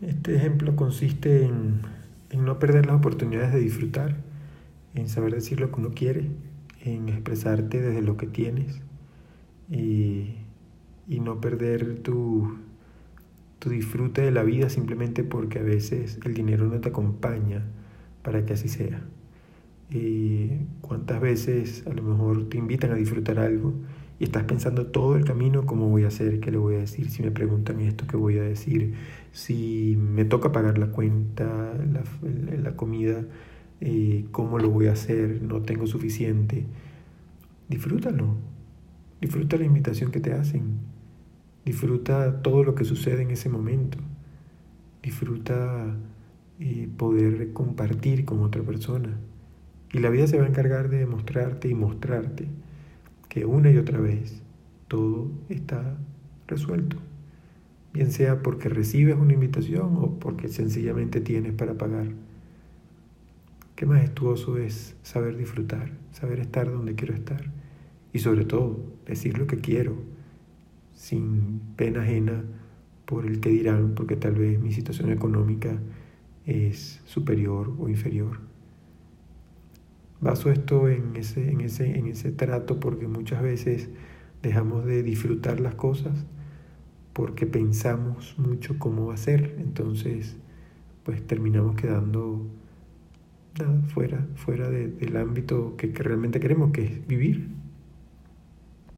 Este ejemplo consiste en, en no perder las oportunidades de disfrutar, en saber decir lo que uno quiere, en expresarte desde lo que tienes y, y no perder tu, tu disfrute de la vida simplemente porque a veces el dinero no te acompaña para que así sea. Y cuántas veces a lo mejor te invitan a disfrutar algo estás pensando todo el camino cómo voy a hacer, qué le voy a decir, si me preguntan esto, qué voy a decir, si me toca pagar la cuenta, la, la comida, eh, cómo lo voy a hacer, no tengo suficiente. Disfrútalo, disfruta la invitación que te hacen, disfruta todo lo que sucede en ese momento, disfruta eh, poder compartir con otra persona. Y la vida se va a encargar de mostrarte y mostrarte que una y otra vez todo está resuelto. Bien sea porque recibes una invitación o porque sencillamente tienes para pagar. Qué majestuoso es saber disfrutar, saber estar donde quiero estar y sobre todo decir lo que quiero sin pena ajena por el que dirán, porque tal vez mi situación económica es superior o inferior. Baso esto en ese, en ese, en ese trato porque muchas veces dejamos de disfrutar las cosas porque pensamos mucho cómo hacer. Entonces, pues terminamos quedando fuera, fuera del ámbito que realmente queremos, que es vivir.